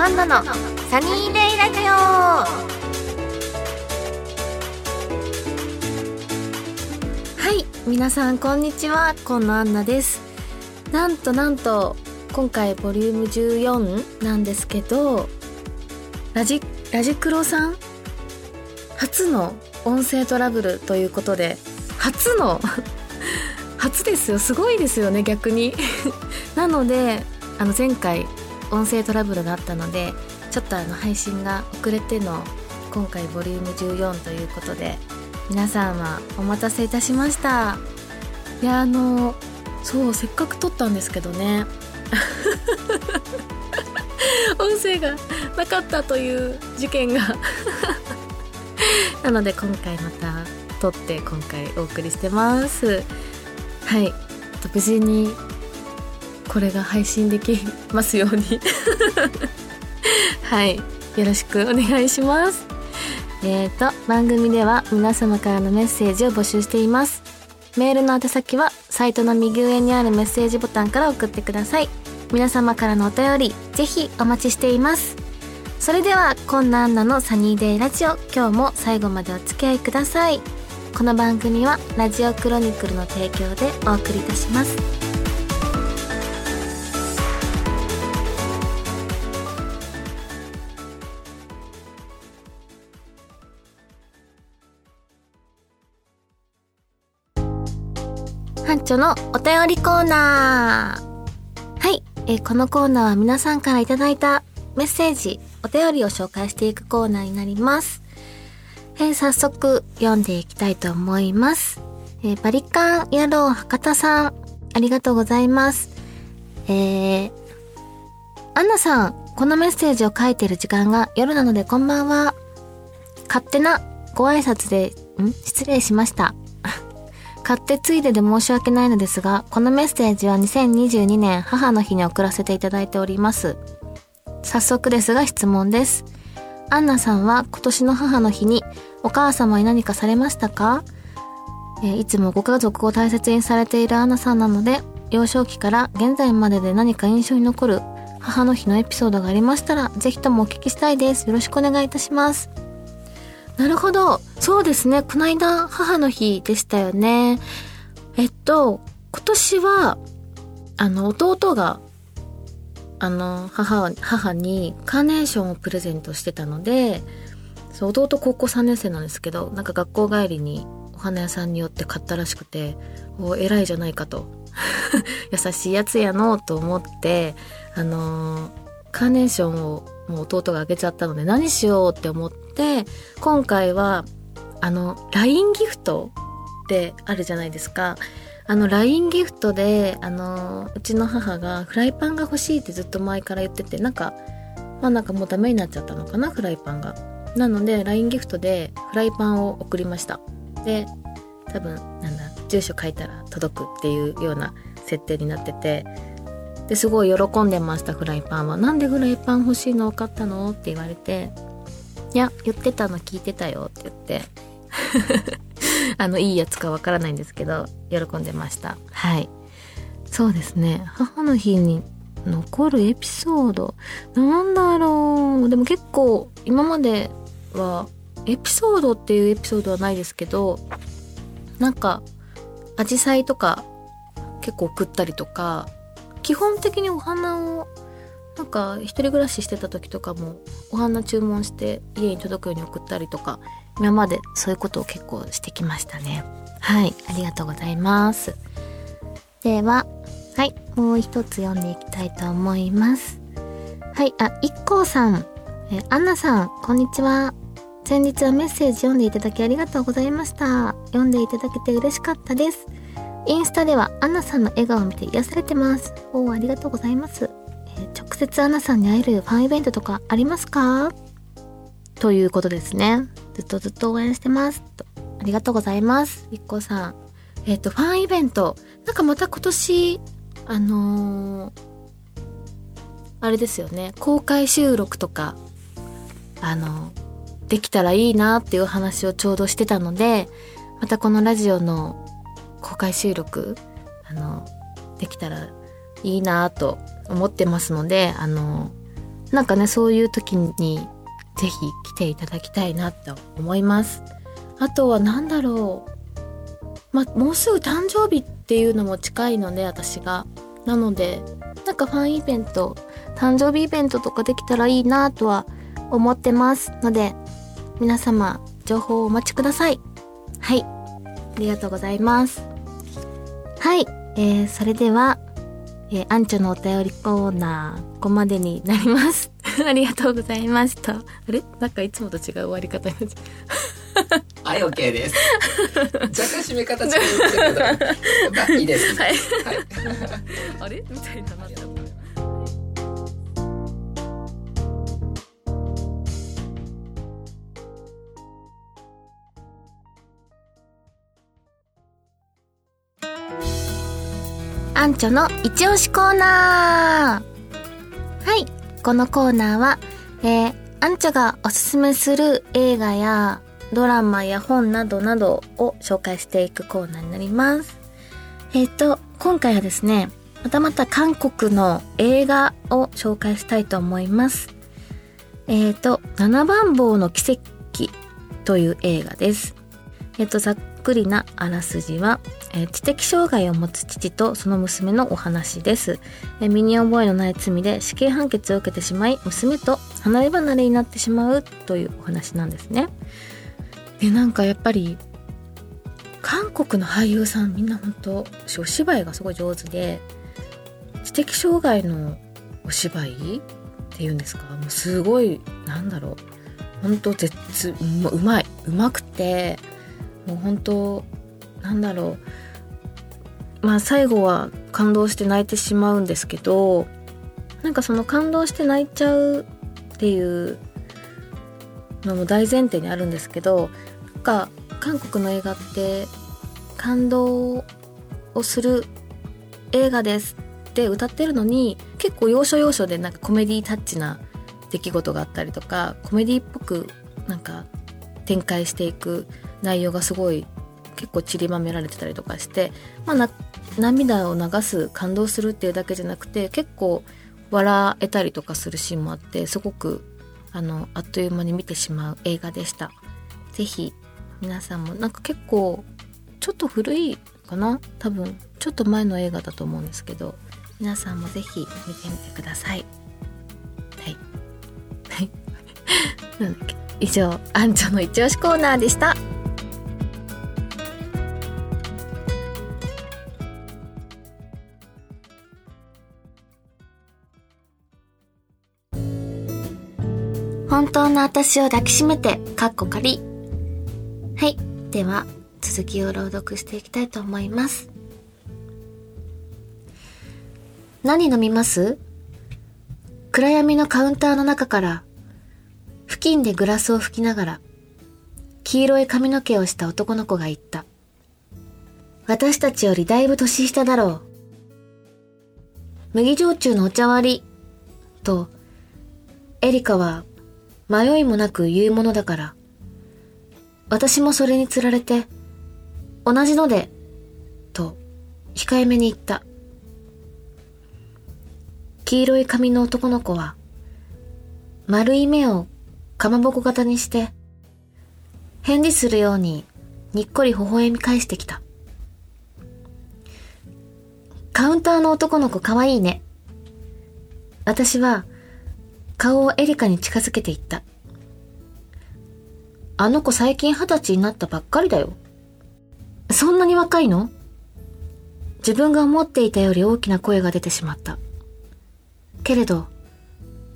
アンナのサニーデイラジオ。はい皆さんこんにちは。今野アンナです。なんとなんと今回ボリューム14なんですけどラジラジクロさん？初の音声トラブルということで初の初ですよ。すごいですよね逆に。なのであの前回音声トラブルがあったのでちょっとあの配信が遅れての今回ボリューム14ということで皆さんはお待たせいたしました。いやあのそうせっかく撮ったんですけどね。音声がなかったという事件が。なので今回また撮って今回お送りしてます。はい。無事にこれが配信できますように。はい。よろしくお願いします。えーと番組では皆様からのメッセージを募集しています。メールの宛先はサイトの右上にあるメッセージボタンから送ってください。皆様からのお便りぜひお待ちしています。それではこんなアンナのサニーデイラジオ今日も最後までお付き合いください。この番組はラジオクロニクルの提供でお送りいたします。班長のお便りコーナーはい、えーこのコーナーは皆さんからいただいたメッセージお便りを紹介していくコーナーになりますえー早速読んでいきたいと思います。えーバリカン野郎博多さん、ありがとうございます。えー、アンナさん、このメッセージを書いてる時間が夜なのでこんばんは。勝手なご挨拶で、ん失礼しました。勝手ついでで申し訳ないのですが、このメッセージは2022年母の日に送らせていただいております。早速ですが質問です。アンナさんは今年の母の日にお母様に何かされましたか、えいつもご家族を大切にされているアンナさんなので、幼少期から現在までで何か印象に残る母の日のエピソードがありましたら、ぜひともお聞きしたいです。よろしくお願いいたします。なるほど。そうですね。この間、母の日でしたよね。えっと、今年は、あの、弟があの母母にカーネーションをプレゼントしてたのでそう弟高校3年生なんですけどなんか学校帰りにお花屋さんによって買ったらしくてお偉いじゃないかと 優しいやつやのと思ってあのカーネーションをもう弟があげちゃったので何しようって思って今回はあの LINE ギフトってあるじゃないですか。あの LINE ギフトであのうちの母がフライパンが欲しいってずっと前から言っててなんかまあなんかもうダメになっちゃったのかなフライパンが。なので LINE ギフトでフライパンを送りました。で多分なんだ住所書いたら届くっていうような設定になっててですごい喜んでましたフライパンはなんでフライパン欲しいの？分かったの？って言われていや言ってたの聞いてたよって言って。あのいいやつかわからないんですけど喜んでました。はい。そうですね。母の日に残るエピソード。なんだろう。でも結構今まではエピソードっていうエピソードはないですけどなんかアジサイとか結構送ったりとか基本的にお花をなんか一人暮らししてた時とかもお花注文して家に届くように送ったりとか今までそういうことを結構してきましたね。はいありがとうございます。でははいもう一つ読んでいきたいと思います。はいあいっこうさん。えアンナさんこんにちは。先日はメッセージ読んでいただきありがとうございました。読んでいただけて嬉しかったです。インスタではアナさんの笑顔を見て癒されてます。おーありがとうございます、えー直接アナさんに会えるファンイベントとかありますか？ということですね。ずっとずっと応援してます。とありがとうございます。いっこさん。えっ、とファンイベント。なんかまた今年あのーあれですよね。公開収録とかあのできたらいいなっていう話をちょうどしてたのでまたこのラジオの公開収録あのできたらいいなと思ってますのであのなんかねそういう時にぜひ来ていただきたいなと思います。あとは何だろう。まあもうすぐ誕生日っていうのも近いので私が。なのでなんかファンイベント誕生日イベントとかできたらいいなとは思ってますので皆様情報をお待ちください。はい。りがとうございますはい、えー、それではえー、アンチョのお便りコーナー、ここまでになります。ありがとうございました。あれ？なんかいつもと違う終わり方になっちゃう。はい、OK です。若干締め方違うけど、まあいいです。はい。はい、あれ？みたいなアンチョの一押しコーナーはい。このコーナーは、えー、アンチョがおすすめする映画やドラマや本などなどを紹介していくコーナーになります。えっ、ー、と、今回はですね、またまた韓国の映画を紹介したいと思います。えっ、ー、と、七番坊の奇跡という映画です。えっ、ー、と、ざっくりなあらすじは、えー、知的障害を持つ父とその娘のお話です、えー、身に覚えのない罪で死刑判決を受けてしまい娘と離れ離れになってしまうというお話なんですね。でなんかやっぱり韓国の俳優さんみんな本当お芝居がすごい上手で知的障害のお芝居っていうんですか？もうすごいなんだろう。本当絶うまいうまくてもう本当なんだろう。まあ最後は感動して泣いてしまうんですけどなんかその感動して泣いちゃうっていうのも大前提にあるんですけどなんか韓国の映画って感動をする映画ですって歌ってるのに結構要所要所でなんかコメディタッチな出来事があったりとかコメディっぽくなんか展開していく内容がすごい結構散りばめられてたりとかして、まあ、涙を流す感動するっていうだけじゃなくて結構笑えたりとかするシーンもあってすごくあのあっという間に見てしまう映画でした。是非皆さんもなんか結構ちょっと古いかな？多分ちょっと前の映画だと思うんですけど皆さんも是非見てみてください。はい。はい。なんだっけ以上、アンチョの一押しコーナーでした。本当の私を抱きしめて、かっこ仮。はい。では、続きを朗読していきたいと思います。何飲みます？暗闇のカウンターの中から、付近でグラスを吹きながら、黄色い髪の毛をした男の子が言った。私たちよりだいぶ年下だろう。麦焼酎のお茶割り、と、エリカは迷いもなく言うものだから。私もそれにつられて、同じので、と、控えめに言った。黄色い髪の男の子は、丸い目をかまぼこ型にして、返事するようににっこり微笑み返してきた。カウンターの男の子かわいいね。私は顔をエリカに近づけていった。あの子最近二十歳になったばっかりだよ。そんなに若いの？自分が思っていたより大きな声が出てしまった。けれど、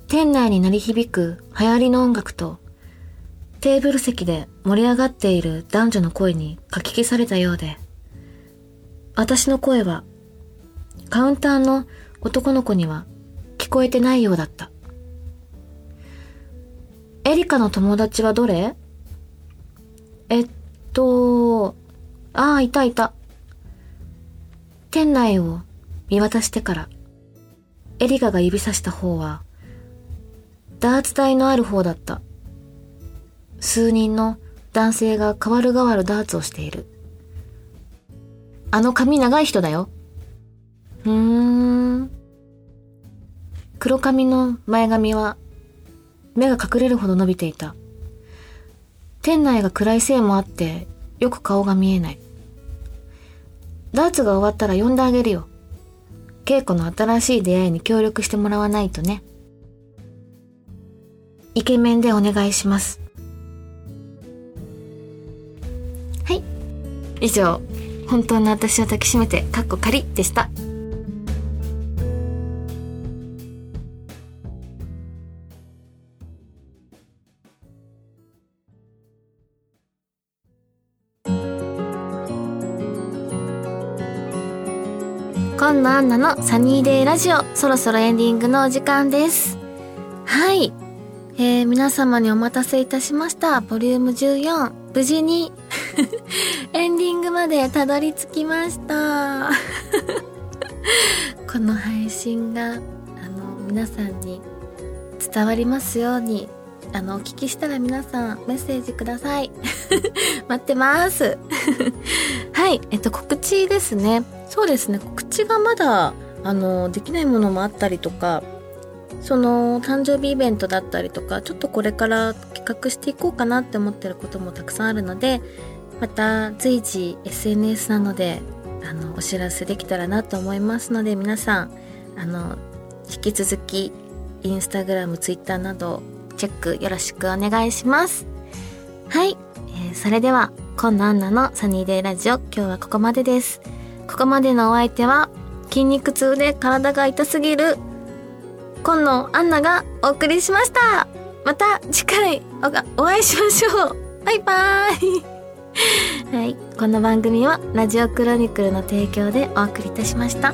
店内に鳴り響く流行りの音楽と、テーブル席で盛り上がっている男女の声にかき消されたようで、私の声は、カウンターの男の子には聞こえてないようだった。エリカの友達はどれ？えっと、ああ、いたいた。店内を見渡してから、エリカが指さした方は、ダーツ台のある方だった。数人の男性が代わる代わるダーツをしている。あの髪長い人だよ。ふーん。黒髪の前髪は目が隠れるほど伸びていた。店内が暗いせいもあって、よく顔が見えない。ダーツが終わったら呼んであげるよ。稽古の新しい出会いに協力してもらわないとね。イケメンでお願いします。はい。以上、本当の私を抱きしめて、かっこ仮でした。今野アンナのサニーデイラジオ、そろそろエンディングのお時間です。はい。えー、皆様にお待たせいたしました。ボリューム14。無事にエンディングまでたどり着きました。この配信が、あの、皆さんに伝わりますように、あの、お聞きしたら皆さんメッセージください。待ってます。はい、えっと、告知ですね。そうですね。告知がまだあのできないものもあったりとかその誕生日イベントだったりとかちょっとこれから企画していこうかなって思ってることもたくさんあるのでまた随時 SNS なのであのお知らせできたらなと思いますので皆さんあの引き続きインスタグラムツイッターなどチェックよろしくお願いします。はい、えー、それでは今度アンナのサニーデイラジオ今日はここまでです。ここまでのお相手は筋肉痛で体が痛すぎる今野アンナがお送りしましたまた次回お会いしましょうバイバーイはい。この番組はラジオクロニクルの提供でお送りいたしました。